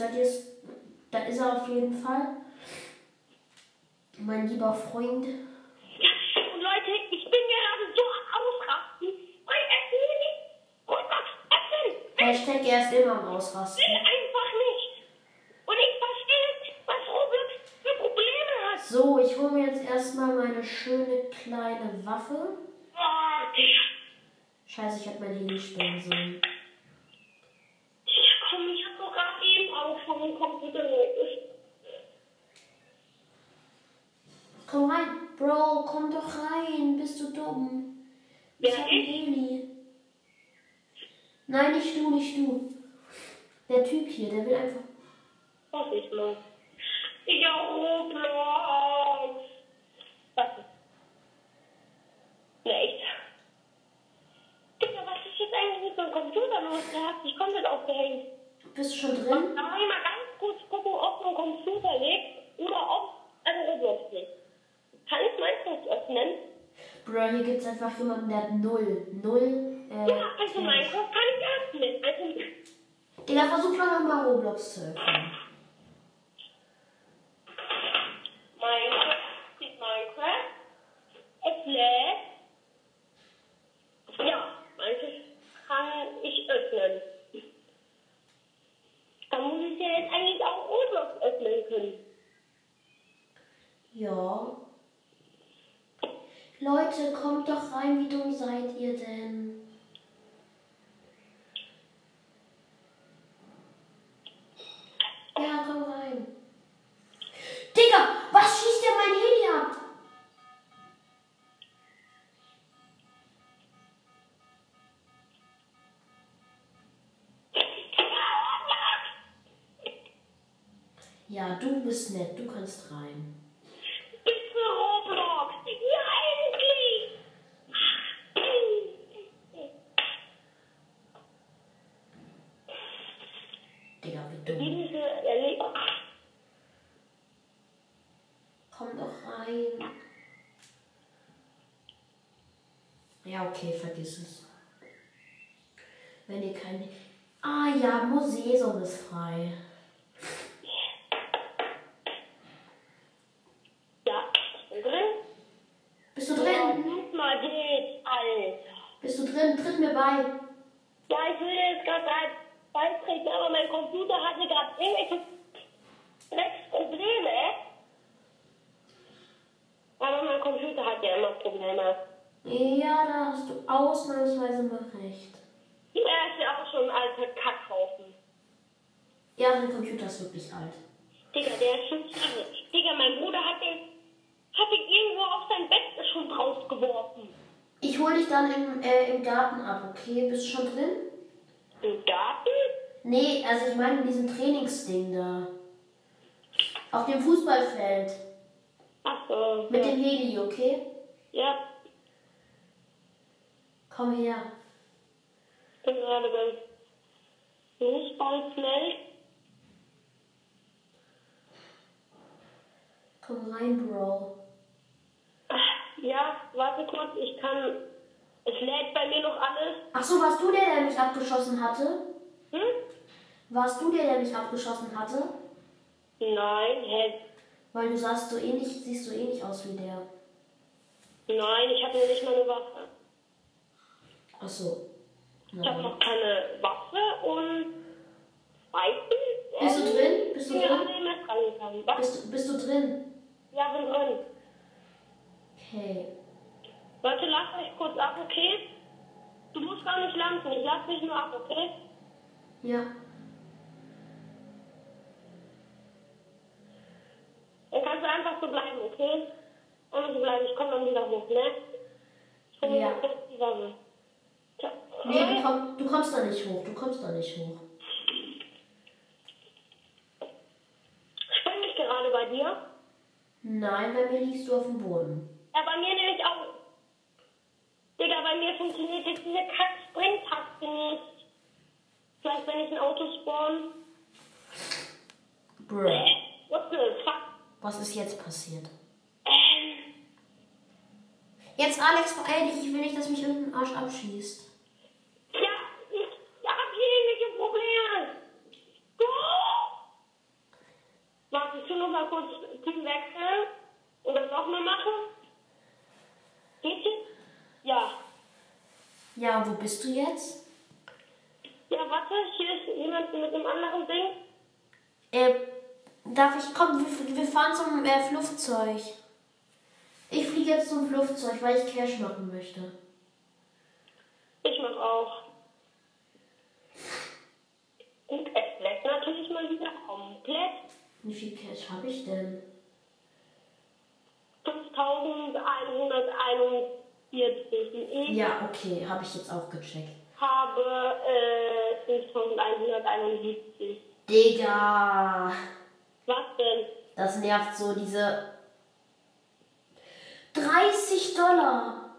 Ja, jetzt hört ihr es. Da ist er auf jeden Fall. Mein lieber Freund. Ja, und Leute, ich bin gerade so Ausrasten. Weil es mir nicht Roblox öffnen. Hashtag er ist immer am Ausrasten. will einfach nicht. Und ich verstehe, was Roblox für Probleme hat. So, ich hole mir jetzt erstmal meine schöne kleine Waffe. Oh. Scheiße, ich hätte mein Handy spielen sollen. Ja, komm, ich hab doch gerade eben auch von dem Computer los. Komm rein. Bro, komm doch rein. Bist du dumm? Wer, ich hab ein ich? Heli. Nein, nicht du, nicht du. Der Typ hier, der will einfach. Hoff ich mal. Ja, Roblox. Was? Na echt? Digga, was ist jetzt eigentlich mit so einem Computer los? Der hat sich komplett aufgehängt. Bist du schon drin? Da muss ich mal ganz kurz gucken, ob ein Computer liegt oder ob ein Roblox liegt. Kann ich Minecraft öffnen? Bro, hier gibt's einfach jemanden, der hat null. Null. Äh, Ja, also. Minecraft kann ich öffnen. Also, Digga, versuch mal nochmal Roblox zu öffnen. Minecraft ist Minecraft. Es lädt. Ja, manches kann ich öffnen. Dann muss ich ja jetzt eigentlich auch Roblox öffnen können. Ja. Leute, kommt doch rein, wie dumm seid ihr denn? Ja, komm rein. Digga, was schießt denn mein Handy ab? Ja, du bist nett, du kannst rein. Bitte Roblox. Ja, endlich. Digga, wie dumm. Diese erlebt. Komm doch rein. Ja, okay, vergiss es. Wenn ihr kein. Ah ja, Museum ist frei. Ja, drin. Bist du Ja, drin? guck mal geht, Alter. Bist du drin? Tritt mir bei. Ja, ich will jetzt gerade beitreten, aber mein Computer hatte gerade irgendwelche Drecksprobleme. Aber mein Computer hat ja immer Probleme. Ja, da hast du ausnahmsweise mal recht. Er ist ja auch schon ein alter Kackhaufen. Ja, dein Computer ist wirklich alt. Digga, der ist schon Jahre. Digga, mein Bruder hat den, hat den irgendwo auf sein Bett schon rausgeworfen. Ich hol dich dann im, äh, im Garten ab, okay? Bist du schon drin? Im Garten? Nee, also ich meine in diesem Trainingsding da. Auf dem Fußballfeld. Ach so. Mit ja. dem Heli, okay? ja, Komm her. bin gerade beim Fußballfeld. Komm rein, Bro. Ja, warte kurz, ich kann. Es lädt bei mir noch alles. Ach so, warst du der, der mich abgeschossen hatte? Hm? Warst du der, der mich abgeschossen hatte? Nein, hä? Weil du sahst so ähnlich, siehst so ähnlich aus wie der. Nein, ich habe noch nicht mal eine Waffe. Ach so. Ich habe Ja. noch keine Waffe und. Zweitens. Bist du drin? Bist du ja, drin? Bist, du- bist du drin? Ja, bin drin. Okay. Leute, lasst euch kurz ab, okay? Du musst gar nicht landen, ich lass dich nur ab, okay? Ja. Dann kannst du einfach so bleiben, okay? Einfach so bleiben, ich komme dann wieder hoch, ne? Ich hol mir Ja. kurz die Waffe. Nee, du, komm, du kommst da nicht hoch. Du kommst da nicht hoch. Spring ich gerade bei dir? Nein, bei mir liegst du auf dem Boden. Ja, bei mir nämlich auch. Digga, bei mir funktioniert jetzt diese Kack-Spring-Taste nicht. Vielleicht, wenn ich ein Auto spawn. Bruh. What the fuck? Was ist jetzt passiert? Ähm. Jetzt, Alex, beeil dich. Ich will nicht, dass mich irgendein Arsch abschießt. Ja, ich habe hier irgendwelche Probleme. Oh! Warte, ich tu noch mal kurz Team wechseln und das nochmal machen. Geht's jetzt? Ja. Ja, wo bist du jetzt? Ja, warte, hier ist jemand mit einem anderen Ding. Äh, darf ich, komm, wir, wir fahren zum äh, Flugzeug. Ich fliege jetzt zum Flugzeug, weil ich Cash machen möchte. Ich mach auch. Und es lässt natürlich mal wieder komplett Wie viel Cash habe ich denn? 5141. Und ich Ja, okay, habe ich jetzt auch gecheckt. habe äh, 5171. Digga, Was denn? das nervt so, diese 30 Dollar.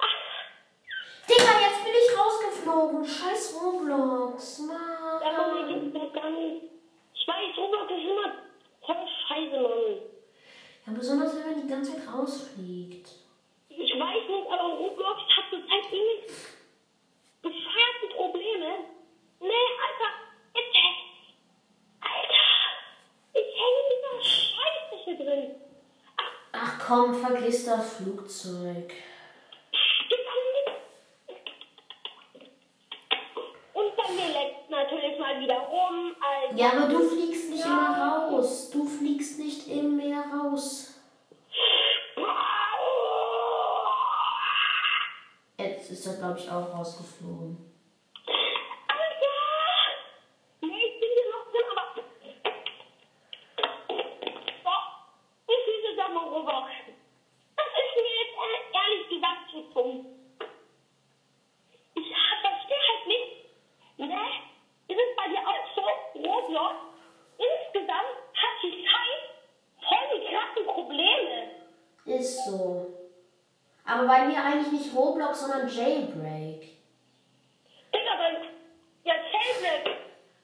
Digga, jetzt bin ich rausgeflogen. Scheiß Roblox, Mann, mir Mann. geht's doch gar nicht. Weiß, Roblox ist immer voll scheiße, Mann. Ja, besonders wenn man die ganze Zeit rausfliegt. Ich weiß nicht, aber Roblox hat zurzeit irgendwie bescheuerte Probleme. Nee, Alter, jetzt Alter, ich hänge in dieser Scheiße hier drin. Ach, Ach komm, vergiss das Flugzeug. das kann nicht. Und bei mir leckt wieder rum. Also, Ja, aber du fliegst nicht immer raus. Du fliegst nicht im Meer raus. Jetzt ist er, glaube ich, auch rausgeflogen. Alter! Nee, ich bin hier noch drin, aber. Doch, ich will das mal rüber. Das ist mir jetzt ehr- ehrlich gesagt zu dumm. Ich hab- verstehe halt nicht. Ne? Ist es bei dir auch so? Roblox? Insgesamt hat die Zeit voll die krassen Probleme. Ist so. Aber bei mir eigentlich nicht Roblox, sondern Jailbreak. Digga, aber ja, Jailbreak,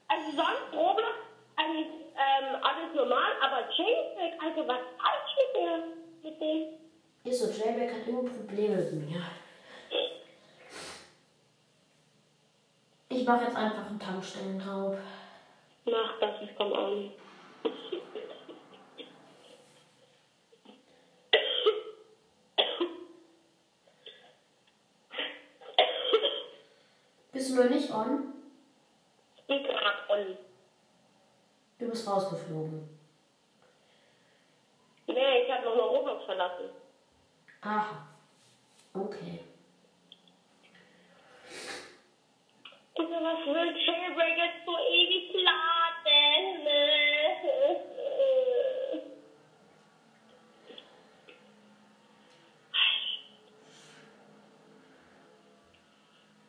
also sonst Roblox, eigentlich ähm, alles normal, aber Jailbreak, also was falsch mit mir, mit dem? Ist so, Jailbreak hat immer Probleme mit mir. Ich mache jetzt einen Tankstellenraub. Mach das, ich komm an. Bist du noch nicht on? Ich bin grad on. Du bist rausgeflogen. Nee, ich hab noch Roblox verlassen. Aha. Okay. Digga, was will Jailbreak jetzt so ewig laden?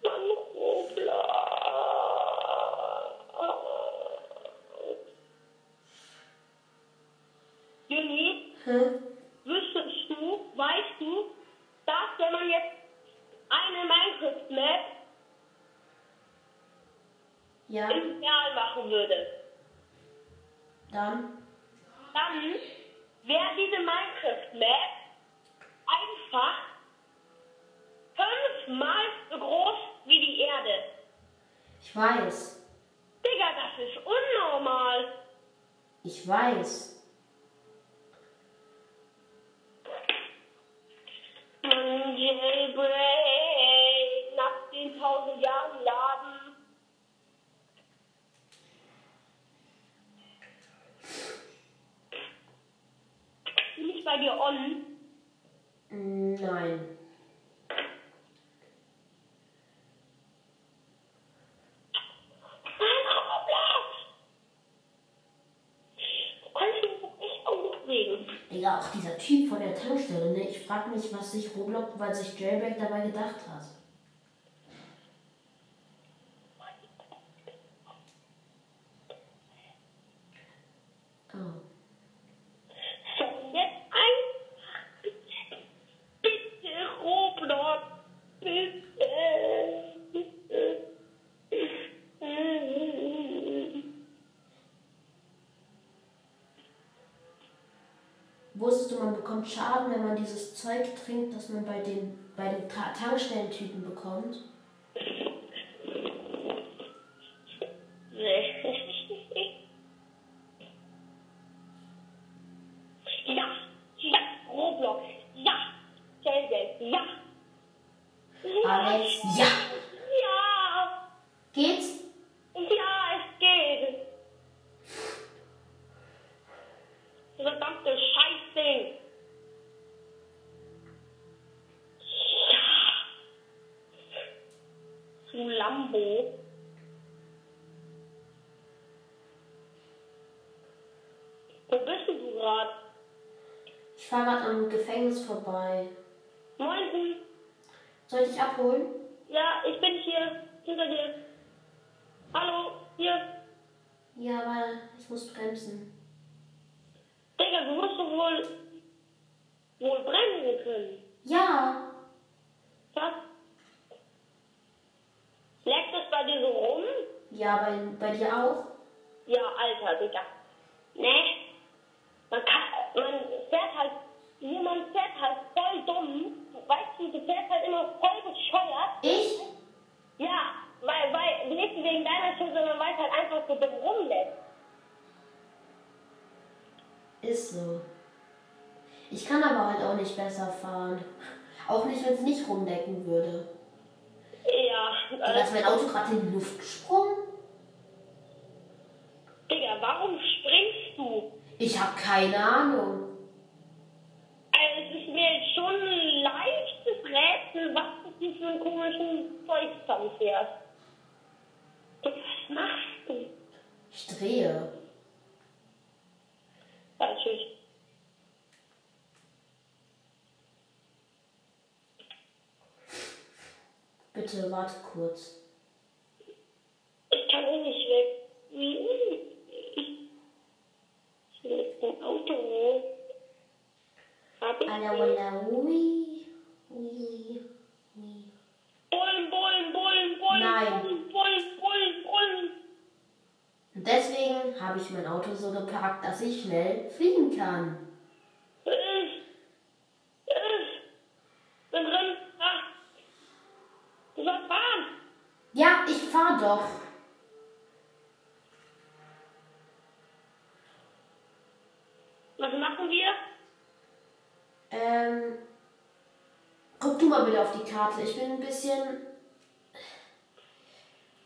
Mann, Roblox. Juni, Hä? wüsstest du, weißt du, dass wenn man jetzt eine Minecraft-Map Ja, im Real machen würde, dann? dann wäre diese Minecraft-Map einfach fünfmal so groß wie die Erde. Ich weiß. Digga, das ist unnormal. Ich weiß. Mann, Jailbreak, nach 10.000 Jahren laden. Bin ich bei dir on? Nein. Digga, auch dieser Typ von der Tankstelle, ne? Ich frag mich, was sich Roblox, weil sich Jailbreak dabei gedacht hat. Oh. So, und jetzt ein. Bitte, bitte, Roblox. Bitte. Bitte. Wusstest du, man bekommt Schaden, wenn man dieses Zeug man bei den, bei den Ta Tankstellentypen bekommt? Nee. ja, ja, Roblox, ja, Zelda, ja. Alex, ja! Ja, Geht's? ja, es geht. Verdammte Scheißding. Ja. Du Lambo. Wo bist du gerade? Ich fahre gerade am Gefängnis vorbei. Moin. Soll ich dich abholen? Ja, ich bin hier hinter dir. Hallo, hier. Ja, aber ich muss bremsen. Digga, du musst doch wohl, wohl bremsen können. Ja, Was? Bei dir so rum? ja, bei, bei dir auch? Ja, Alter, Digga. Ne? Man kann, man fährt halt, jemand fährt halt voll dumm. Weißt du, du fährst halt immer voll bescheuert. Ich? Ja, weil, weil, nicht wegen deiner Schuld, sondern weil es halt einfach so dumm rumlässt. Ist so. Ich kann aber halt auch nicht besser fahren. Auch nicht, wenn es nicht rumdecken würde. Ja, äh, ist mein Auto gerade in die Luft gesprungen. Digga, warum springst du? Ich habe keine Ahnung. Also, es ist mir jetzt schon ein leichtes Rätsel, was du für einen komischen Zeugstand fährst. Digga, was machst du? Ich drehe. Ja, tschüss. Bitte warte kurz. Ich kann eh nicht weg. Wie? Ich will jetzt ein Auto. Hab ich Alla walla ui. Ui. Ui. Bullen, Bullen, Bullen, Bullen, Nein. Bullen, Bullen, Bullen, Bullen. Und deswegen habe ich mein Auto so geparkt, dass ich schnell fliegen kann. Ich, ich bin drin. Ah. Du sollst fahren. Ja, ich fahr doch. Was machen wir? Ähm, guck du mal bitte auf die Karte. Ich bin ein bisschen.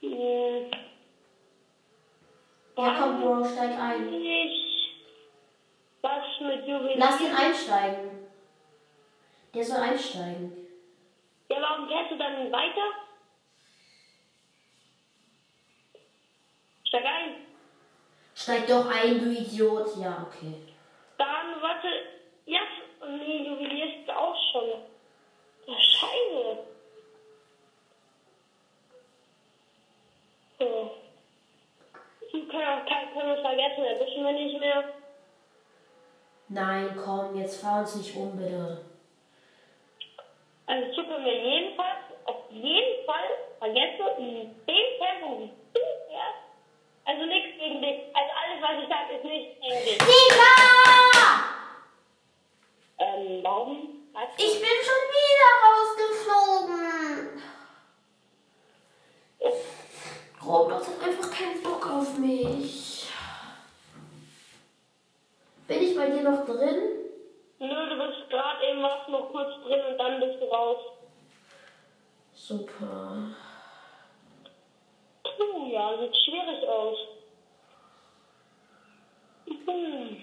Hm. Ja, komm, Bro, steig ein. Ich. Was mit Juwelier? Lass ihn einsteigen. Der soll einsteigen. Ja, warum fährst du dann weiter? Steig ein. Steig doch ein, du Idiot. Ja, okay. Dann, warte. Ja, nee, Juwelier ist auch schon. Ja, Scheiße. So. Wir können auch kein, können uns vergessen, erwischen wir nicht mehr. Nein, komm, jetzt fahr uns nicht um, bitte. Also tut mir jedenfalls, auf jeden Fall vergessen, in dem Tempo, wie du also nichts gegen dich. Also alles, was ich sage, ist nicht gegen dich. Digga! Ähm, warum? Was? Ich bin schon wieder rausgeflogen. Roblox hat einfach keinen Bock auf mich. Bin ich bei dir noch drin? Nö, du bist gerade eben was noch kurz drin und dann bist du raus. Super. Puh, ja, sieht schwierig aus. Hm.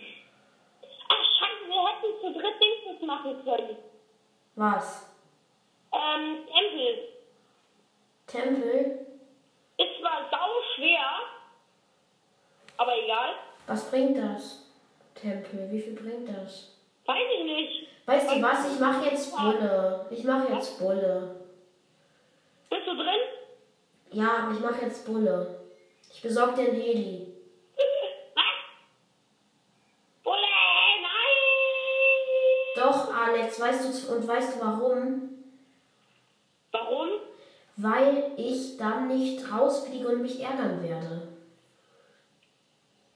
Ach, scheiße, wir hätten zu dritt Dingsens machen können. Was? Ähm, Tempel. Tempel? Ist zwar sau schwer, aber egal. Was bringt das? Tempel, wie viel bringt das? Weiß ich nicht. Weißt du was? Ich mache jetzt Bulle. Ich mache jetzt Bulle. Ja, ich mache jetzt Bulle. Ich besorge dir einen Heli. Was? Bulle, nein! Doch, Alex, weißt du und weißt du warum? Warum? Weil ich dann nicht rausfliege und mich ärgern werde.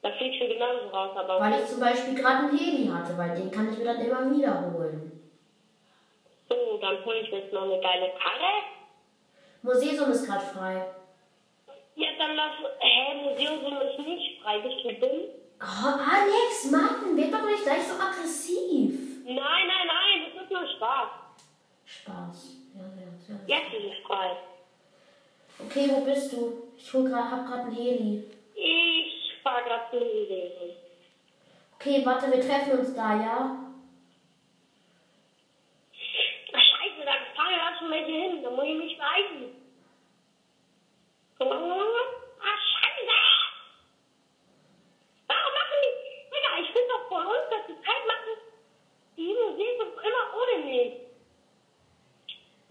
Das fliegst du genauso raus, aber. Weil ich zum Beispiel gerade einen Heli hatte, weil den kann ich mir dann immer wiederholen. So, dann hole ich mir jetzt noch eine geile Karre. Museum ist gerade frei. Ja, dann lass. Hä, Museum ist nicht frei. Bist du dumm? Oh, Alex, Mann, werd doch nicht gleich so aggressiv. Nein, nein, nein, das ist nur Spaß. Spaß. Ja, ja, ja. Jetzt ist es frei. Okay, wo bist du? Ich hol grad, hab gerade einen Heli. Ich fahr gerade zum Museum. Okay, warte, wir treffen uns da, ja? Ach, scheiße, da fahren ja schon welche hin. Da muss ich mich beeilen. Ah, scheiße! Warum machen die... Digga, ich finde doch voll uns, dass die Zeit machen. Die Museen sind immer ohne mich.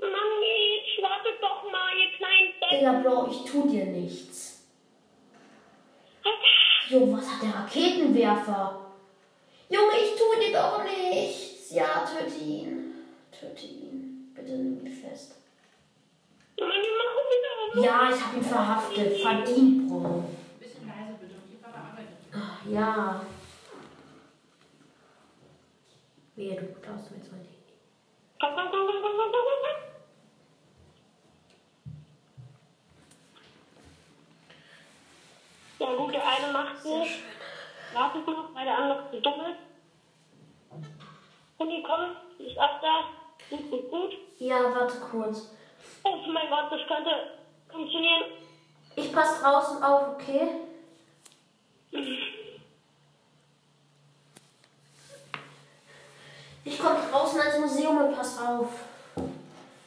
Mann, jetzt wartet doch mal, ihr kleinen Digga, Deppen. Bro, ich tu dir nichts. Alter, Jo, was hat der Raketenwerfer? Junge, ich tu dir doch nichts. Ja, töte ihn. Töte ihn. Bitte nimm ihn fest. Mann, die machen wieder Ja, ich hab ihn verhaftet. Verdient, Bro. Bisschen leise bitte. Und ihr Papa arbeitet. Ach, Ja. Wehe, du klaust mir jetzt mein Handy. Komm, komm, komm, komm, komm, komm, komm, komm. Ja gut, der nicht. Wartet noch, weil der ist. Und die kommen, ist auch da. Gut, gut, gut. Ja, warte kurz. Oh mein Gott, das könnte funktionieren. Ich pass draußen auf, okay? Ich komme draußen ans Museum und pass auf.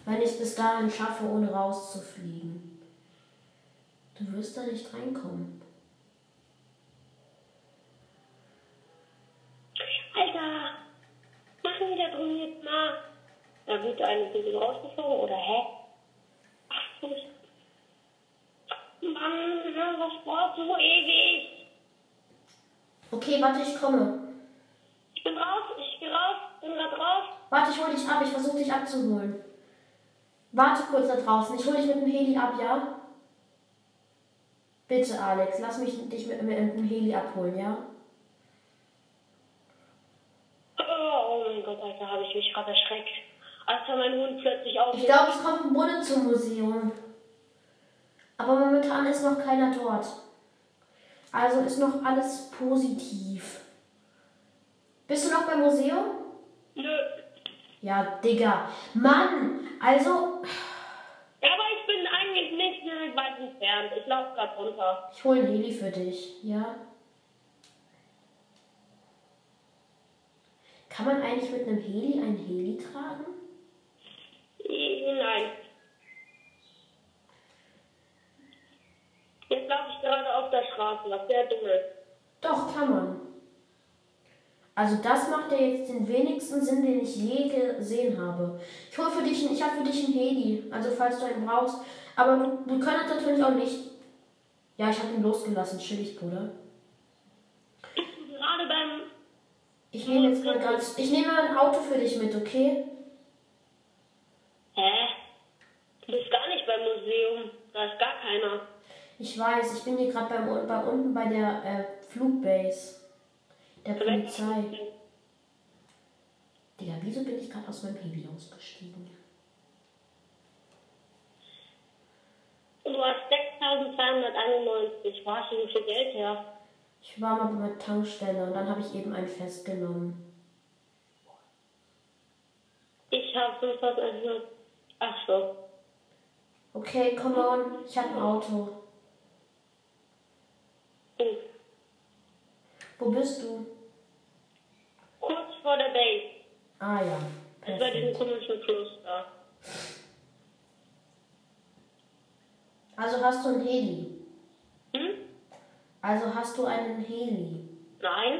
Wenn ich es bis dahin schaffe, ohne rauszufliegen. Du wirst da nicht reinkommen. Alter, machen die da drüben jetzt mal. Eine ist ein bisschen rausgeflogen, oder hä? Ach, so Mann, was brauchst du so ewig? Okay, warte, ich komme. Ich bin raus, ich geh raus, bin grad raus. Warte, ich hol dich ab, ich versuche dich abzuholen. Warte kurz da draußen, ich hol dich mit dem Heli ab, ja? Bitte, Alex, lass mich dich mit, mit dem Heli abholen, ja? Oh, oh mein Gott, Alter, habe ich mich gerade erschreckt. Als war mein Hund plötzlich auf. Ich glaube, es kommt ein Bulle zum Museum. Aber momentan ist noch keiner dort. Also ist noch alles positiv. Bist du noch beim Museum? Nö. Ja, Digga. Mann, also Aber ich bin eigentlich nicht direkt weit entfernt. Ich laufe gerade runter. ich hole ein Heli für dich, ja? Kann man eigentlich mit einem Heli ein Heli tragen? Nein. Jetzt laufe ich gerade auf der Straße, was sehr dumm ist. Doch, kann man. Also das macht ja jetzt den wenigsten Sinn, den ich je gesehen habe. Ich hole für dich, ein- ich habe für dich einen Heli, also falls du einen brauchst. Aber du, du kannst natürlich auch nicht. Ja, ich habe ihn losgelassen, chillig, Bruder. Gerade beim. Ich nehme jetzt mal ganz, ich nehme ein Auto für dich mit, okay? Hä? Du bist gar nicht beim Museum. Da ist gar keiner. Ich weiß, ich bin hier gerade beim bei unten bei der äh, Flugbase der Polizei. Digga, wieso bin ich gerade aus meinem Heli ausgestiegen? Du hast 6.291. Wo hast du so viel Geld her? Ich war mal bei der Tankstelle und dann habe ich eben einen festgenommen. Ich habe 5.100. Ach so. Okay, come on, ich habe ein Auto. Hm. Wo bist du? Kurz vor der Base. Ah ja, Das bei diesem perfekt. komischen da. Also hast du einen Heli. Hm? Also hast du einen Heli. Nein?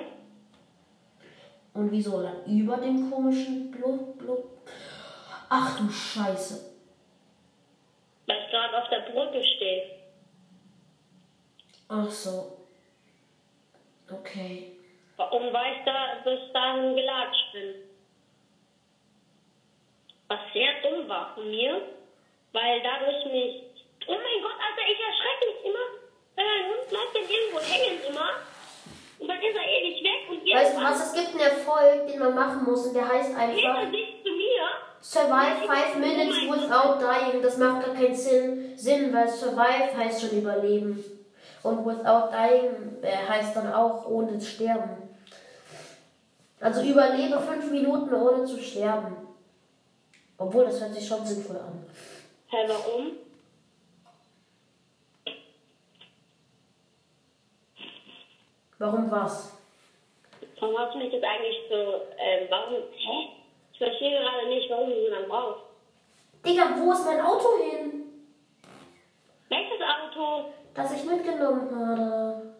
Und wieso dann über dem komischen Blub, Blub? Ach du Scheiße. Weil ich gerade auf der Brücke stehe. Ach so. Okay. Warum weil ich da bis dahin gelatscht bin? Was sehr dumm war von mir, weil dadurch nicht. Oh mein Gott, Alter, ich erschrecke mich immer, weil mein Hund bleibt dann irgendwo hängen immer. Und dann ist er ewig weg und Weißt du irgendwann was? Es gibt einen Erfolg, den man machen muss und der heißt geht einfach er sich zu mir. Survive 5 Minutes without dying. Das macht gar keinen Sinn, Sinn weil Survive heißt schon überleben. Und without dying äh, heißt dann auch ohne sterben. Also überlebe 5 Minuten ohne zu sterben. Obwohl, das hört sich schon sinnvoll an. Hä, warum? Warum was? Warum hast du mich jetzt eigentlich so, ähm, warum, hä? Ich verstehe gerade nicht, warum du so lange brauchst. Digga, wo ist mein Auto hin? Welches Auto? Das ich mitgenommen habe.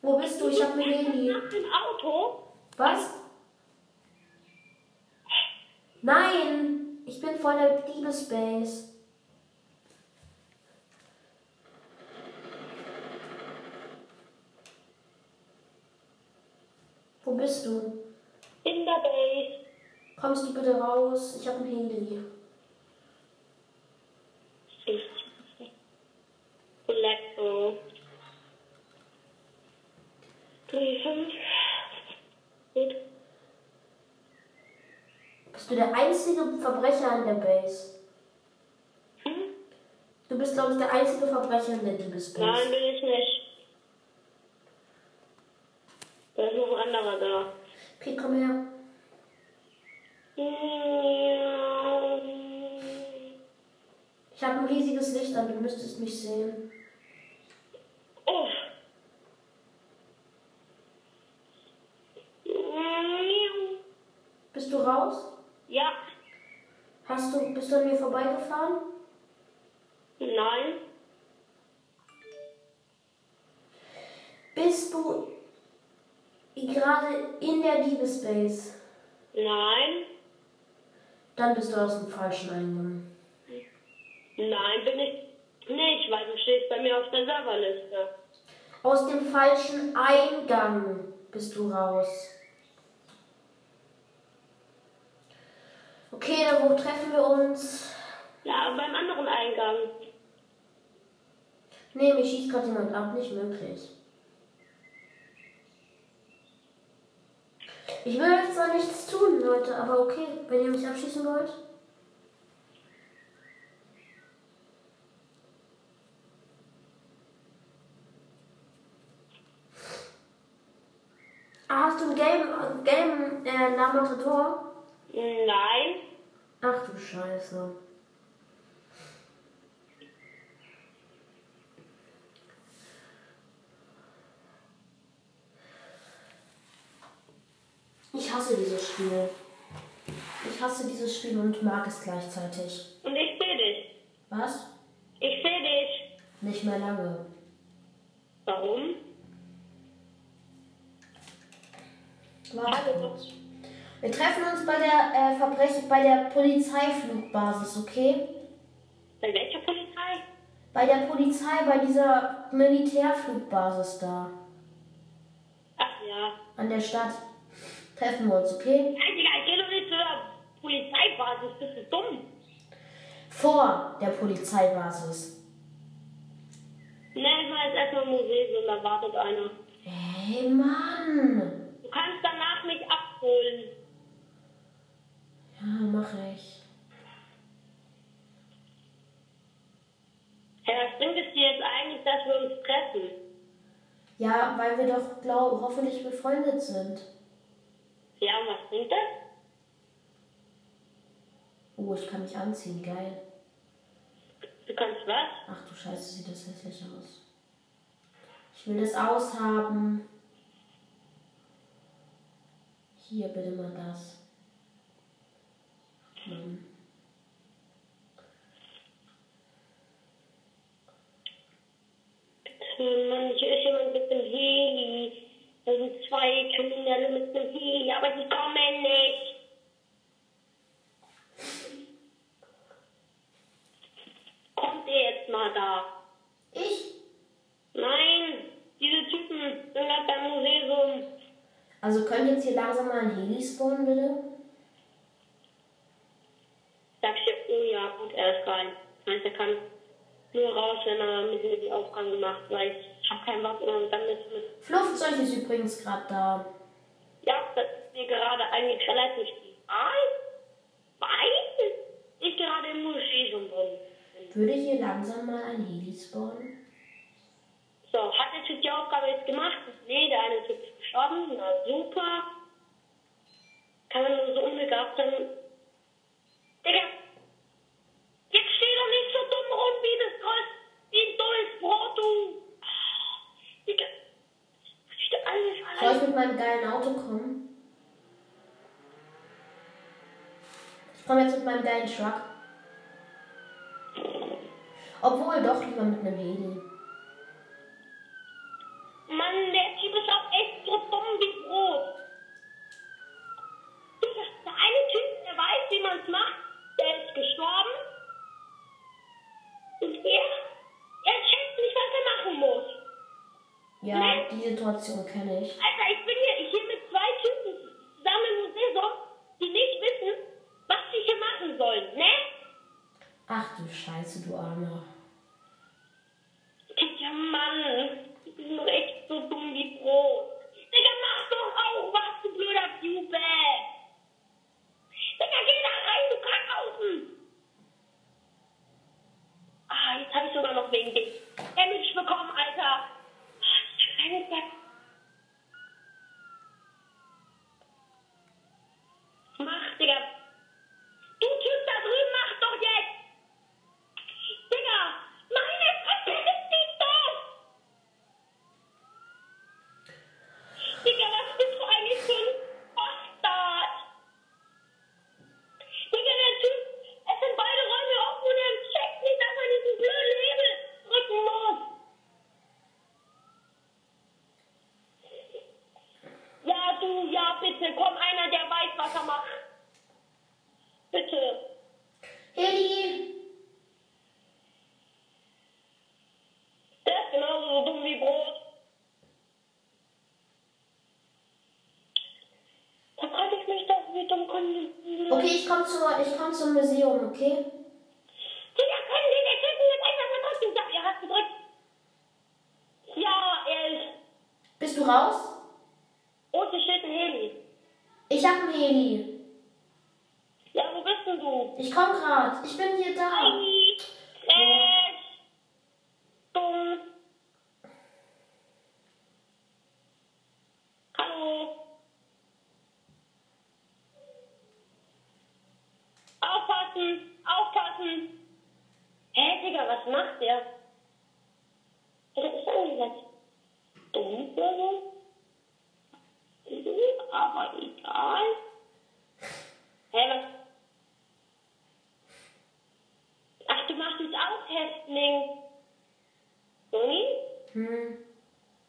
Wo bist du? Ich hab ein Heli. Nach dem Auto? Was? Nein! Ich bin vor der Diebespace. Wo bist du? In der Base. Kommst du bitte raus? Ich hab ein Heli. Ich. Letto. 3, 5. Gut. Bist du der einzige Verbrecher in der Base? Hm? Du bist, glaube ich, der einzige Verbrecher in der Diebespace. Nein, bin ich nicht. Da ist noch ein anderer da. Okay, komm her. Ich habe ein riesiges Licht an, du müsstest mich sehen. Oh. Bist du raus? Ja. Hast du, bist du an mir vorbeigefahren? Nein. Bist du gerade in der Diebespace? Nein. Dann bist du aus dem falschen Eingang. Nein, bin ich nicht, weil du stehst bei mir auf der Serverliste. Aus dem falschen Eingang bist du raus. Okay, dann wo treffen wir uns? Ja, beim anderen Eingang. Nee, mich schießt gerade jemand ab, nicht möglich. Ich will jetzt zwar nichts tun, Leute, aber okay, wenn ihr mich abschießen wollt. Ah, hast du einen gelben, gelben äh, Lamatador? Nein. Ach du Scheiße. Ich hasse dieses Spiel. Ich hasse dieses Spiel und mag es gleichzeitig. Und ich sehe dich. Was? Ich sehe dich. Nicht mehr lange. Warum? Warte kurz. Wir treffen uns bei der äh, Verbrech bei der Polizeiflugbasis, okay? Bei welcher Polizei? Bei der Polizei, bei dieser Militärflugbasis da. Ach ja. An der Stadt. Treffen wir uns, okay? Nein, Digga, ich geh doch nicht zu der Polizeibasis. Bist du dumm? Vor der Polizeibasis. Nein, ich war jetzt erstmal im Museum, da wartet einer. Hey Mann! Du kannst danach mich abholen. Ja, mach ich. Hey, was bringt es dir jetzt eigentlich, dass wir uns treffen? Ja, weil wir doch glaub, hoffentlich befreundet sind. Ja, und was bringt das? Oh, ich kann mich anziehen, geil. Du kannst was? Ach du Scheiße, sieht das hässlich aus. Ich will das aushaben. Hier, bitte mal das. Mann. Hm, Mann, hier ist jemand mit einem Heli. Da sind zwei Kriminelle mit einem Heli, aber die kommen nicht. Kommt ihr jetzt mal da? Ich? Nein, diese Typen sind gerade beim Museum. Also können jetzt hier langsam mal ein Heli spawnen, bitte? Sag ich dir, oh ja, gut, er ist rein. Meinst er kann nur raus, wenn er mit mir die Aufgaben gemacht, ich habe kein Wort mehr. Und dann ist mit, Flugzeug ist übrigens gerade da. ja, das ist mir gerade eigentlich relativ egal, weil ich gerade im drin bin. Würde hier langsam mal ein Heli spawnen? So, hat der Typ die Aufgabe jetzt gemacht? Nee, der eine Typ ist gestorben. Na super. Kann man nur so unbegabt sein. Digga, jetzt steh doch nicht so dumm rum wie das Kreuz, wie ein dummes Brot, du. Digga, Soll ich mit meinem geilen Auto kommen? Ich komme jetzt mit meinem geilen Truck. Obwohl, doch lieber mit einem Heli. Mann, der Typ ist auch echt so dumm wie Brot. Digga, der eine Typ, der weiß, wie man's macht, der ist gestorben. Und er, er checkt nicht, was er machen muss. Ja, die Situation kenne ich. Hm.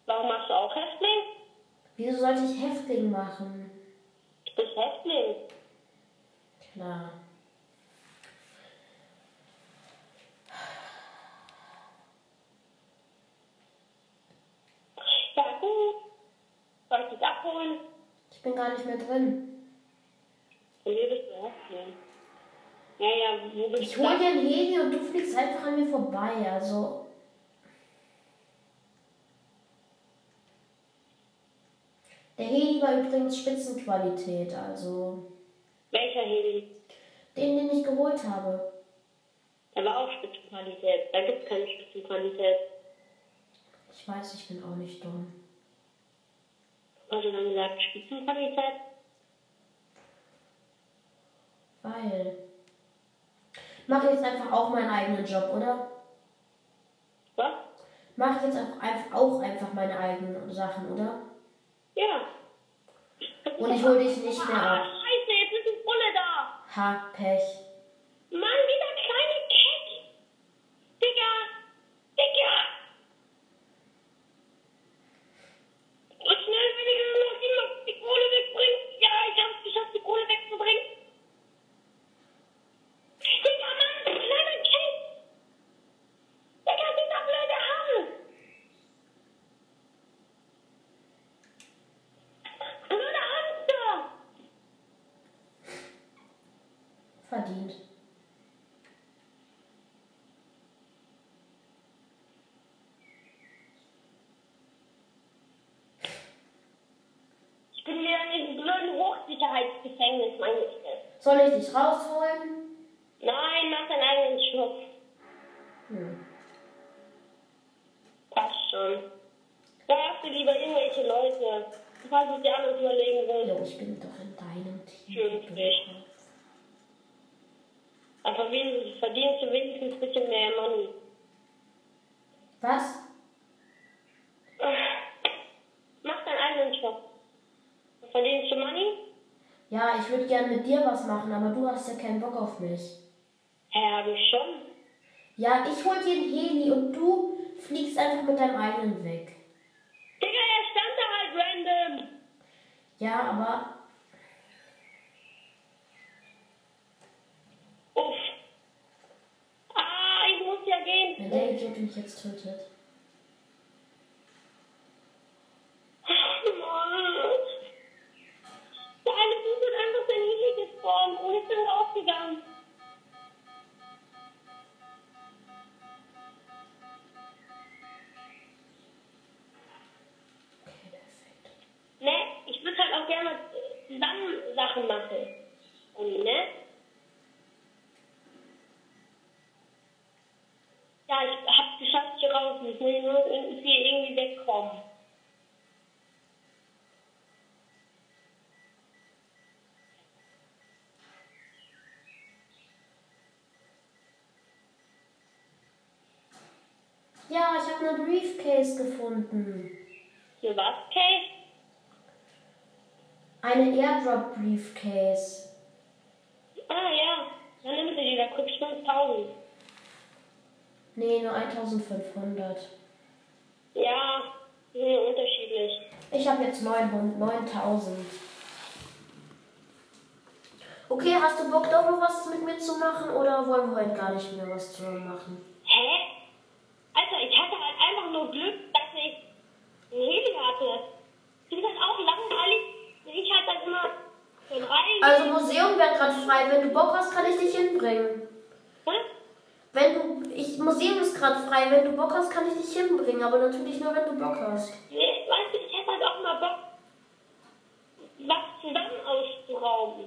Warum machst du auch Häftling? Wieso sollte ich Häftling machen? Du bist Häftling. Klar. Ja, gut. Soll ich dich abholen? Ich bin gar nicht mehr drin. Und hier bist du Häftling. Ja, ja, wo bist Ich du? hol dir ein Heli und du fliegst einfach an mir vorbei. Also. Der Heli war übrigens Spitzenqualität, also Welcher Heli? den, den ich geholt habe. Der war auch Spitzenqualität. Da gibt es keine Spitzenqualität. Ich weiß, ich bin auch nicht dumm. Hast du dann gesagt Spitzenqualität? Weil. Mach jetzt einfach auch meinen eigenen Job, oder? Was? Mach jetzt auch einfach, auch einfach meine eigenen Sachen, oder? Ja. Und ich hol dich nicht mehr Ah, ab. scheiße, jetzt ist ein Bulle da. Ha, Pech. Mann, dieser kleine Keck. Digga. Digga. So schnell will ich nur noch immer die Kohle wegbringen. Ja, ich hab's geschafft, die Kohle wegzubringen. Digga, Mann, der kleine Keck. Digga, dieser blöde Hahn. Blöder Hamster. Verdient. Soll ich dich rausholen? Nein, mach deinen eigenen Schmuck. Hm. Passt schon. Da hast du lieber irgendwelche Leute, falls du dir anders überlegen willst. Jo, ich bin doch in deinem Team. Schön, nicht. Aber wenigstens verdienst du wenigstens ein bisschen mehr Money. Was? Mach deinen eigenen Job. Verdienst du Money? Ja, ich würde gern mit dir was machen, aber du hast ja keinen Bock auf mich. Hä, hab ich schon. Ja, ich hol dir einen Heli und du fliegst einfach mit deinem eigenen weg. Digga, er stand da halt random. Ja, aber Uff. Ah, ich muss ja wenn gehen. der Idiot mich jetzt tötet. Sachen machen. Und, ne? Ja, ich hab's geschafft hier raus. Ich muss nur hier irgendwie wegkommen. Ja, ich habe eine Briefcase gefunden. Für was, Kay? Eine Airdrop Briefcase. Ah, ja. Dann nimm sie die, da kriegst du 5000. Nee, nur 1500. Ja, sind ja unterschiedlich. Ich habe jetzt 900, 9000. Okay, hast du Bock doch noch was mit mir zu machen oder wollen wir heute gar nicht mehr was zusammen machen? Hä? Alter, ich hatte halt einfach nur Glück, dass ich einen Heli hatte. Die sind halt auch langweilig. Ich halt dann immer so rein. Also Museum frei. Wenn du Bock hast, kann ich dich hinbringen. Hä? Wenn du, ich, Museum ist gerade frei. Wenn du Bock hast, kann ich dich hinbringen. Aber natürlich nur, wenn du Bock hast. Nee, weißt du, ich hätte halt auch mal Bock, was zusammen auszurauben.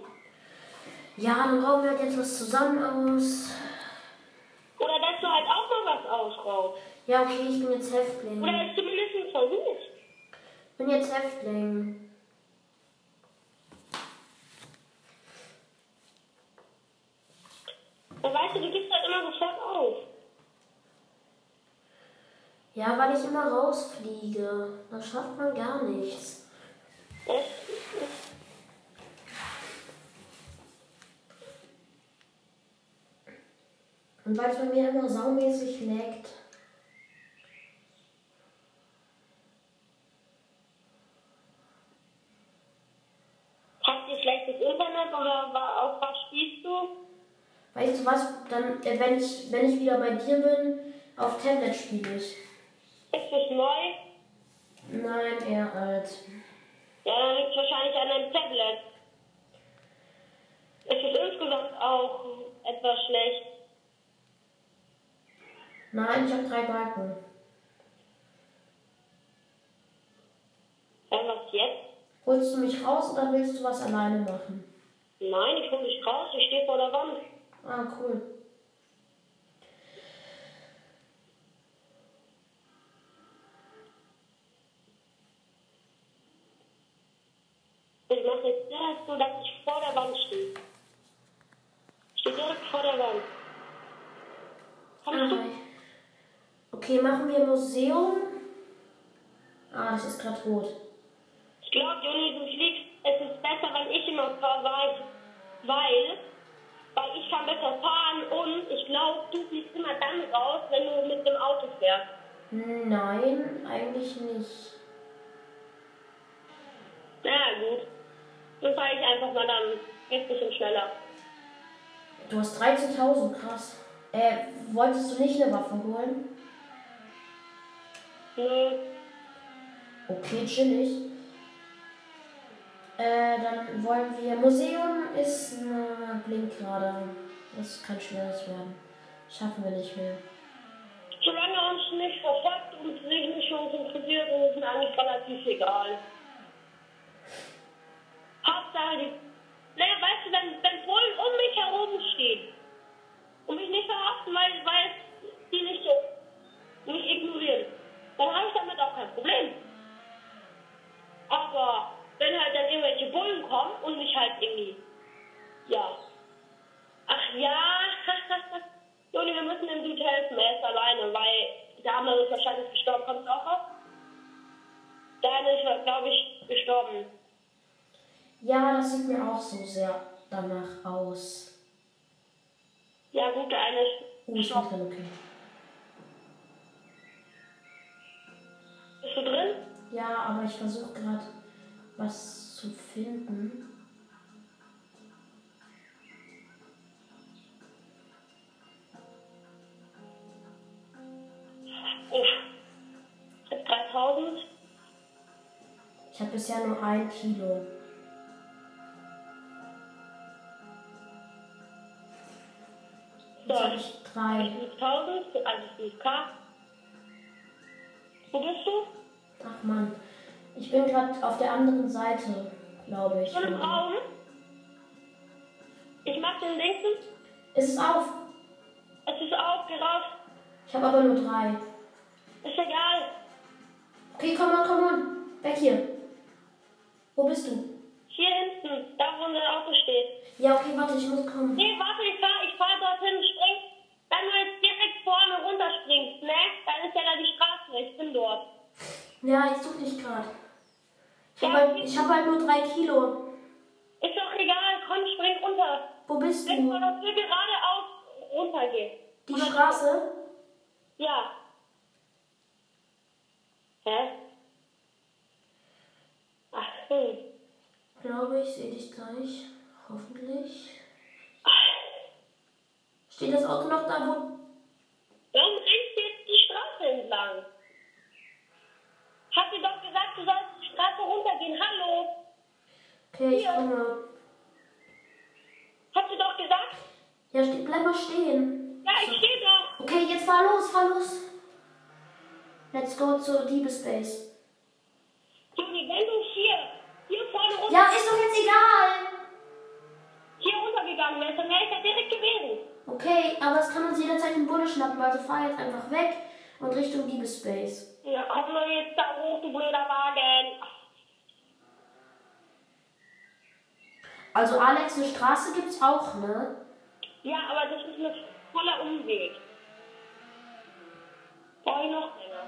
Ja, dann rauben wir halt jetzt was zusammen aus. Oder dass du halt auch mal was ausraubst. Ja, okay, ich bin jetzt Häftling. Oder es zumindest versuchst. Ich bin jetzt Häftling. Und weißt du, du gibst halt immer sofort auf. Ja, weil ich immer rausfliege. Da schafft man gar nichts. Und weil es bei mir immer saumäßig laggt. hast du schlechtes Internet oder auf was spielst du? Weißt du was? Dann, äh, wenn ich, wenn ich wieder bei dir bin, auf Tablet spiele ich. Ist es neu? Nein, eher alt. Ja, dann liegt es wahrscheinlich an deinem Tablet. Es ist insgesamt auch etwas schlecht. Nein, ich habe drei Balken. Ja, was jetzt? Holst du mich raus oder willst du was alleine machen? Nein, ich hol dich raus, ich stehe vor der Wand. Ah, cool. Ich mache jetzt direkt so, dass ich vor der Wand stehe. Ich stehe direkt vor der Wand. Hi. Okay, machen wir Museum. Ah, das ist gerade rot. Ich glaube, Juni, du fliegst. Es ist besser, wenn ich immer fahre, weil, weil, weil ich kann besser fahren und ich glaube, du fliegst immer dann raus, wenn du mit dem Auto fährst. Nein, eigentlich nicht. Na ja, gut. Dann fahre ich einfach mal dann ein bisschen schneller. Du hast 13.000, krass. Äh, wolltest du nicht eine Waffe holen? Nö. Okay, chillig. Äh, dann wollen wir. Museum ist eine Blinkrade. Das kann schweres werden. Schaffen wir nicht mehr. Solange uns nicht verfolgt und sich nicht uns interessiert, ist es mir eigentlich relativ egal. Hauptsache, die, naja, weißt du, wenn, wenn Polen lassen, weil, weil die nicht mich ignorieren. Dann habe ich damit auch kein Problem. Aber wenn halt dann irgendwelche Bullen kommen und mich halt irgendwie, ja. Ach ja, Joni, wir müssen dem Dude helfen, er ist alleine, weil der andere ist wahrscheinlich gestorben. Kommst du auch raus? Der eine ist, glaube ich, gestorben. Ja, das sieht mir auch so sehr danach aus. Ja gut, der eine ist Oh, ich bin drin, okay. Bist du drin? Ja, aber ich versuche gerade was zu finden. Uff. Ich hab 3000. Ich habe bisher nur ein Kilo. Drei. 5000, also 5k. Wo bist du? Ach man, ich bin gerade auf der anderen Seite, glaube ich. Schon im Raum? Ich mach den linken. Ist es auf? Es ist auf, geh raus. Ich habe aber nur drei. Ist egal. Okay, komm on, komm on. Weg hier. Wo bist du? Hier hinten, da wo unser Auto steht. Ja, okay, warte, ich muss kommen. Nee, warte, ich fahr, ich fahr dorthin, spring. Wenn du jetzt direkt vorne runterspringst, ne? Dann ist ja da die Straße, ich bin dort. Ja, ich suche dich gerade. Ich Ja, habe halt, ich hab halt nur drei Kilo. Ist doch egal, komm, spring runter. Wo bist Wenn du? der Tür geradeaus runtergeht. Die Straße? Ja. Hä? Ach, hm. Glaube ich, sehe dich gleich. Hoffentlich. Steht das Auto noch da, wo. Warum rennst du jetzt die Straße entlang? Hab dir doch gesagt, du sollst die Straße runtergehen. Hallo? Okay, ich komme. Hab dir doch gesagt? Ja, ste bleib mal stehen. Ja, ich stehe doch. Okay, jetzt fahr los, fahr los. Let's go zur Diebespace. Juni, wenn du hier, hier vorne runter, Ja, ist doch jetzt egal. hier runtergegangen wärst, dann wäre ich da direkt gewesen. Okay, aber es kann uns jederzeit ein Bulle schnappen, also fahr jetzt einfach weg und Richtung Diebespace. Ja, komm doch jetzt da hoch, du blöder Wagen. Also Alex, eine Straße gibt's auch, ne? Ja, aber das ist ein voller Umweg. Brauche ich noch länger.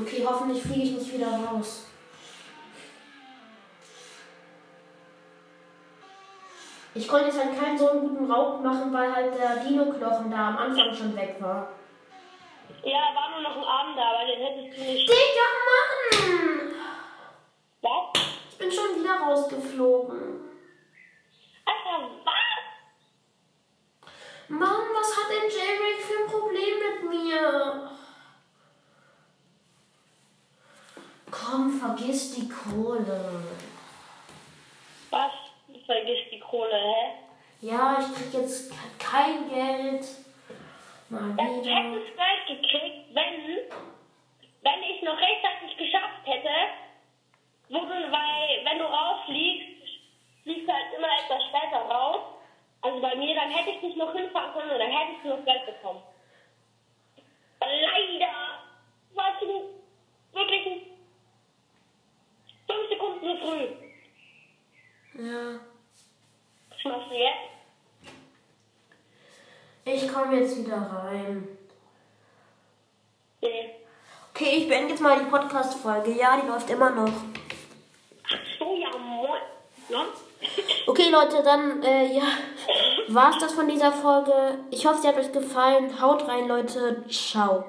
Okay, hoffentlich fliege ich nicht wieder raus. Ich konnte jetzt halt keinen so einen guten Raub machen, weil halt der Dino-Knochen da am Anfang schon weg war. Ja, war nur noch ein Abend da, aber den hättest du nicht. Digga, Mann! Was? Ich bin schon wieder rausgeflogen. Alter, was? Mann, was hat denn J-Rick für ein Problem mit mir? Komm, vergiss die Kohle. Was? Du vergisst die Kohle, hä? Ja, ich krieg jetzt kein Geld. Mal wieder. hättest du Geld gekriegt, wenn, wenn ich noch rechtzeitig geschafft hätte, wo du, weil, wenn du rausfliegst, fliegst du halt immer etwas später raus. Also bei mir, dann hätte ich dich noch hinfahren können und dann hättest du noch Geld bekommen. Leider warst du wirklich fünf Sekunden zu früh. Ja. Was jetzt? Ich komme jetzt wieder rein. Nee. Okay, ich beende jetzt mal die Podcast-Folge. Ja, die läuft immer noch. Ach so, ja, moin. Ja? Okay, Leute, dann, äh, ja, war's das von dieser Folge. Ich hoffe, sie hat euch gefallen. Haut rein, Leute. Ciao.